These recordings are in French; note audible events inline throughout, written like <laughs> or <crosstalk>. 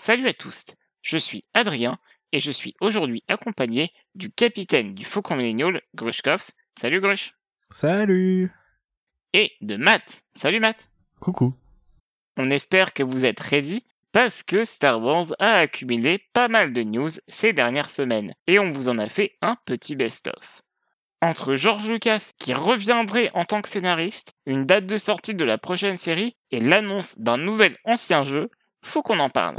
Salut à tous, je suis Adrien et je suis aujourd'hui accompagné du capitaine du Faucon Millennial, Grushkov. Salut Grush. Salut Et de Matt. Salut Matt. Coucou. On espère que vous êtes ready parce que Star Wars a accumulé pas mal de news ces dernières semaines et on vous en a fait un petit best-of. Entre George Lucas qui reviendrait en tant que scénariste, une date de sortie de la prochaine série et l'annonce d'un nouvel ancien jeu, faut qu'on en parle.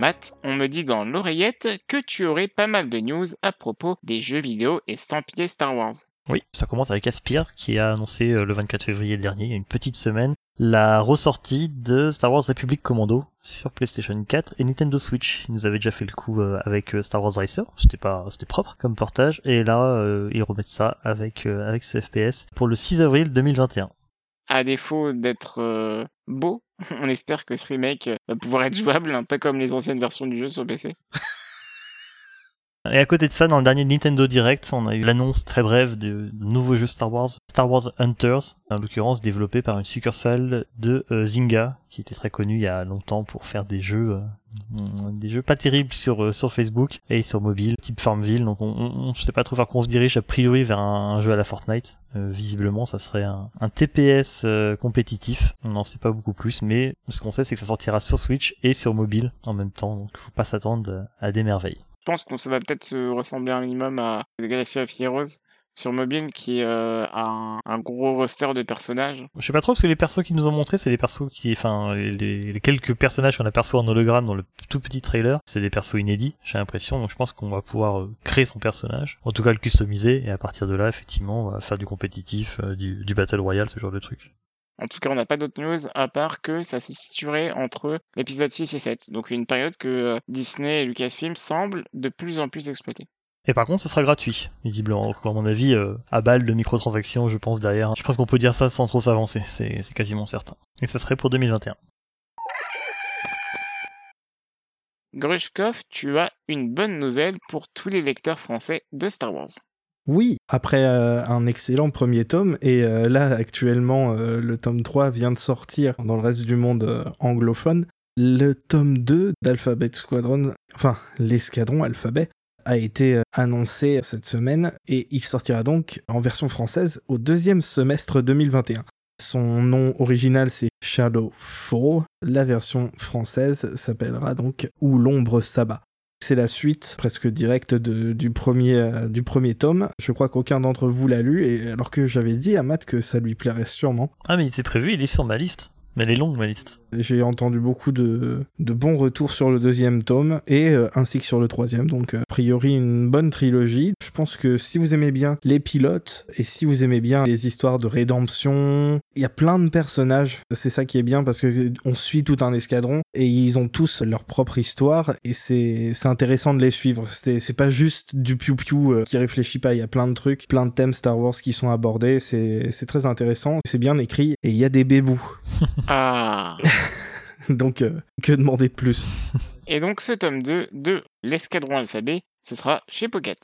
Matt, on me dit dans l'oreillette que tu aurais pas mal de news à propos des jeux vidéo estampillés Star Wars. Oui, ça commence avec Aspire qui a annoncé euh, le 24 février dernier, une petite semaine, la ressortie de Star Wars Republic Commando sur PlayStation 4 et Nintendo Switch. Ils nous avaient déjà fait le coup euh, avec euh, Star Wars Racer, c'était pas propre comme portage et là ils remettent ça avec avec ce FPS pour le 6 avril 2021. À défaut d'être beau, <laughs> on espère que ce remake va pouvoir être jouable, un peu comme les anciennes versions du jeu sur PC. Et à côté de ça, dans le dernier Nintendo Direct, on a eu l'annonce très brève de, nouveaux jeux Star Wars, Star Wars Hunters, en l'occurrence développé par une succursale de euh, Zynga, qui était très connue il y a longtemps pour faire des jeux, euh, des jeux pas terribles sur euh, sur Facebook et sur mobile, type Farmville. Donc on, on, sait pas trop vers quoi on se dirige a priori vers un, jeu à la Fortnite. visiblement, ça serait un, un TPS compétitif. On n'en sait pas beaucoup plus, mais ce qu'on sait, c'est que ça sortira sur Switch et sur mobile en même temps. Donc faut pas s'attendre à des merveilles. Je pense que ça va peut-être se ressembler un minimum à The Galaxy of Heroes sur mobile qui euh, a un, gros roster de personnages. Je sais pas trop parce que les persos qu'ils nous ont montrés, c'est des persos qui, enfin, les, quelques personnages qu'on aperçoit en hologramme dans le tout petit trailer, c'est des persos inédits, j'ai l'impression. Donc je pense qu'on va pouvoir euh, créer son personnage, en tout cas le customiser et à partir de là, effectivement, on va faire du compétitif, euh, du, du battle royale, ce genre de trucs. En tout cas, on n'a pas d'autres news à part que ça se situerait entre l'épisode 6 et 7. Donc une période que euh, Disney et Lucasfilm semblent de plus en plus exploiter. Et par contre, ça sera gratuit, visiblement. À mon avis, euh, à balle de microtransactions, je pense, derrière. Je pense qu'on peut dire ça sans trop s'avancer, c'est quasiment certain. Et ça serait pour 2021. Grushkov, tu as une bonne nouvelle pour tous les lecteurs français de Star Wars. Oui, après euh, un excellent premier tome, et euh, là actuellement euh, le tome 3 vient de sortir dans le reste du monde anglophone, le tome 2 d'Alphabet Squadron, enfin l'escadron Alphabet, a été annoncé cette semaine et il sortira donc en version française au deuxième semestre 2021. Son nom original c'est Shadow Fall, la version française s'appellera donc Où l'ombre s'abat c'est la suite presque directe du, premier, euh, du premier tome. Je crois qu'aucun d'entre vous l'a lu, et alors que j'avais dit à Matt que ça lui plairait sûrement. Ah mais il était prévu, il est sur ma liste. Mais elle est longue, ma liste. J'ai entendu beaucoup de, de, bons retours sur le deuxième tome et euh, ainsi que sur le troisième. Donc, euh, a priori, une bonne trilogie. Je pense que si vous aimez bien les pilotes et si vous aimez bien les histoires de rédemption, il y a plein de personnages. C'est ça qui est bien parce que on suit tout un escadron et ils ont tous leur propre histoire et c'est intéressant de les suivre. C'est pas juste du piou-piou euh, qui réfléchit pas. Il y a plein de trucs, plein de thèmes Star Wars qui sont abordés. C'est très intéressant. C'est bien écrit et il y a des bébous. Ah <laughs> Donc, euh, que demander de plus? Et donc, ce tome 2 de l'escadron alphabet, ce sera chez Pocket.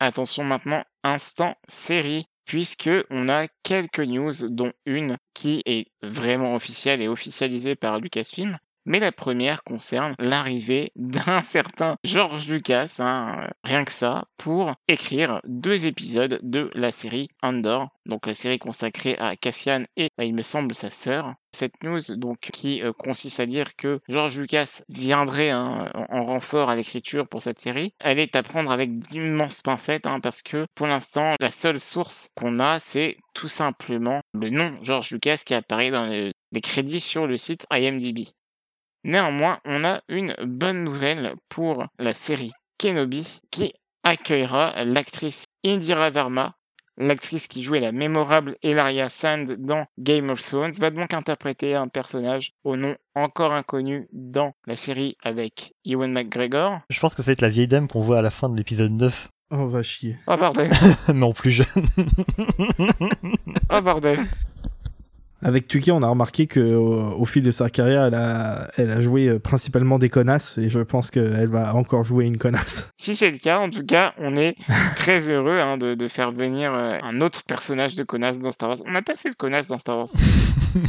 Attention maintenant, instant série, puisque on a quelques news, dont une qui est vraiment officielle et officialisée par Lucasfilm. Mais la première concerne l'arrivée <laughs> d'un certain George Lucas, hein, rien que ça, pour écrire deux épisodes de la série Andor, donc la série consacrée à Cassian et, bah, il me semble, sa sœur. Cette news, donc, qui euh, consiste à dire que George Lucas viendrait hein, en renfort à l'écriture pour cette série, elle est à prendre avec d'immenses pincettes, hein, parce que pour l'instant, la seule source qu'on a, c'est tout simplement le nom George Lucas qui apparaît dans les crédits sur le site IMDb. Néanmoins, on a une bonne nouvelle pour la série Kenobi qui accueillera l'actrice Indira Verma. L'actrice qui jouait la mémorable Elaria Sand dans Game of Thrones va donc interpréter un personnage au nom encore inconnu dans la série avec Ewan McGregor. Je pense que ça va être la vieille dame qu'on voit à la fin de l'épisode 9. Oh, va chier. Oh, bordel. <laughs> non, plus jeune. oh, bordel. Avec Tuki, on a remarqué que au, au fil de sa carrière, elle a, elle a joué euh, principalement des connasses et je pense qu'elle va encore jouer une connasse. <laughs> Si c'est le cas, en tout cas, on est très heureux hein, de, de faire venir euh, un autre personnage de connasse dans Star Wars. On n'a pas assez de connasses dans Star Wars.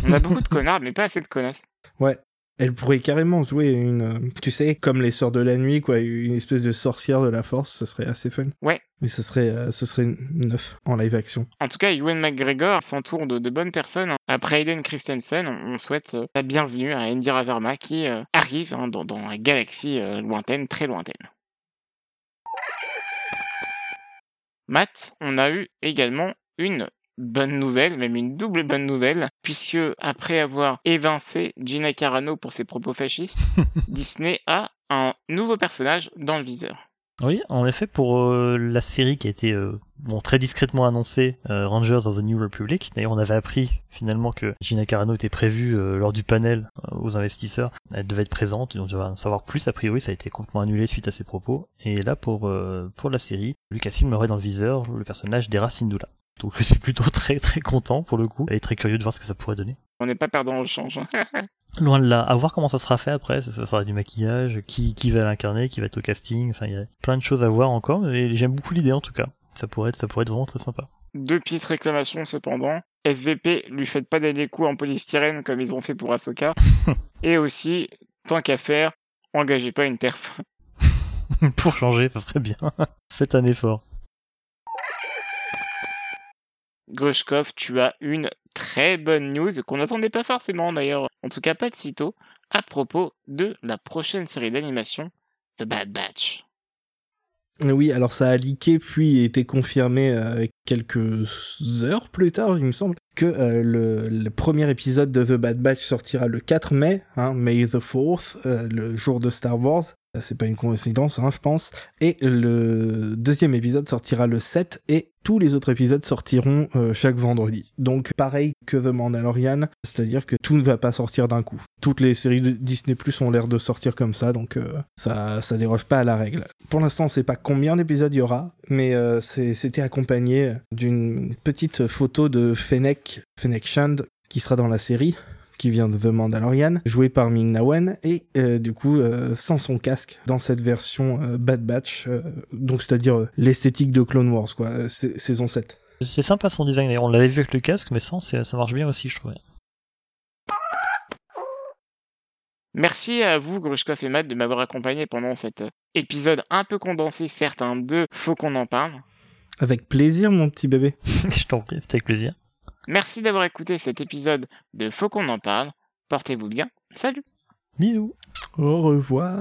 On a beaucoup de connards, mais pas assez de connasses. Ouais. Elle pourrait carrément jouer une, tu sais, comme les Sœurs de la Nuit, quoi, une espèce de sorcière de la Force, ce serait assez fun. Ouais. Mais ce serait, euh, ce serait neuf en live action. En tout cas, Ewan McGregor s'entoure de, de bonnes personnes. hein. Après Hayden Christensen, on souhaite euh, la bienvenue à Indira Verma qui euh, arrive hein, dans, dans la galaxie lointaine, très lointaine. Matt, on a eu également une bonne nouvelle, même une double bonne nouvelle, puisque après avoir évincé Gina Carano pour ses propos fascistes, <laughs> Disney a un nouveau personnage dans le viseur. Oui, en effet, pour euh, la série qui a été euh, bon, très discrètement annoncée, euh, Rangers of the New Republic, d'ailleurs on avait appris finalement que Gina Carano était prévue lors du panel aux investisseurs, elle devait être présente, donc on va en savoir plus, a priori ça a été complètement annulé suite à ses propos, et là pour, pour la série, Lucasfilm aurait dans le viseur le personnage d'Era Syndulla. Donc je suis plutôt <laughs> très très content pour le coup, et très curieux de voir ce que ça pourrait donner. On n'est pas perdant au change. hein. <laughs> Loin de là, à voir comment ça sera fait après, ça, ça sera du maquillage, qui, qui va l'incarner, qui va être au casting, enfin il y a plein de choses à voir encore, mais j'aime beaucoup l'idée en tout cas. Ça pourrait être, ça pourrait être vraiment très sympa. Deux petites réclamations cependant. SVP, lui faites pas des coups en polystyrène comme ils ont fait pour Ahsoka. <laughs> Et aussi, tant qu'à faire, engagez pas une terf. Pour changer, ça serait bien. Faites un effort. Grushkov, tu as une très bonne news qu'on n'attendait pas forcément d'ailleurs, en tout cas pas de sitôt, à propos de la prochaine série d'animation, The Bad Batch. Oui, alors ça a leaké puis été confirmé euh, quelques heures plus tard, il me semble, que euh, le, premier épisode de The Bad Batch sortira le 4 mai, hein, May the 4th, euh, le jour de Star Wars. C'est pas une coïncidence, hein, je pense. Et le deuxième épisode sortira le 7 et tous les autres épisodes sortiront euh, chaque vendredi. Donc pareil que The Mandalorian, c'est-à-dire que tout ne va pas sortir d'un coup. Toutes les séries de Disney Plus ont l'air de sortir comme ça, donc euh, ça ça déroge pas à la règle. Pour l'instant, on sait pas combien d'épisodes il y aura, mais euh, c'était accompagné d'une petite photo de Fennec, Fennec Shand, qui sera dans la série qui vient de The Mandalorian, joué par Ming Na Wen, et euh, du coup euh, sans son casque dans cette version euh, Bad Batch, euh, donc c'est-à-dire euh, l'esthétique de Clone Wars, quoi, sa- saison 7. C'est sympa son design, on l'avait vu avec le casque, mais sans, c'est- ça marche bien aussi, je trouvais. Merci à vous, Grushkov et Matt, de m'avoir accompagné pendant cet épisode un peu condensé, certes, un de Faut qu'on en parle. Avec plaisir, mon petit bébé. <laughs> je t'en prie, c'était avec plaisir. Merci d'avoir écouté cet épisode de Faut qu'on en parle. Portez-vous bien. Salut Bisous Au revoir.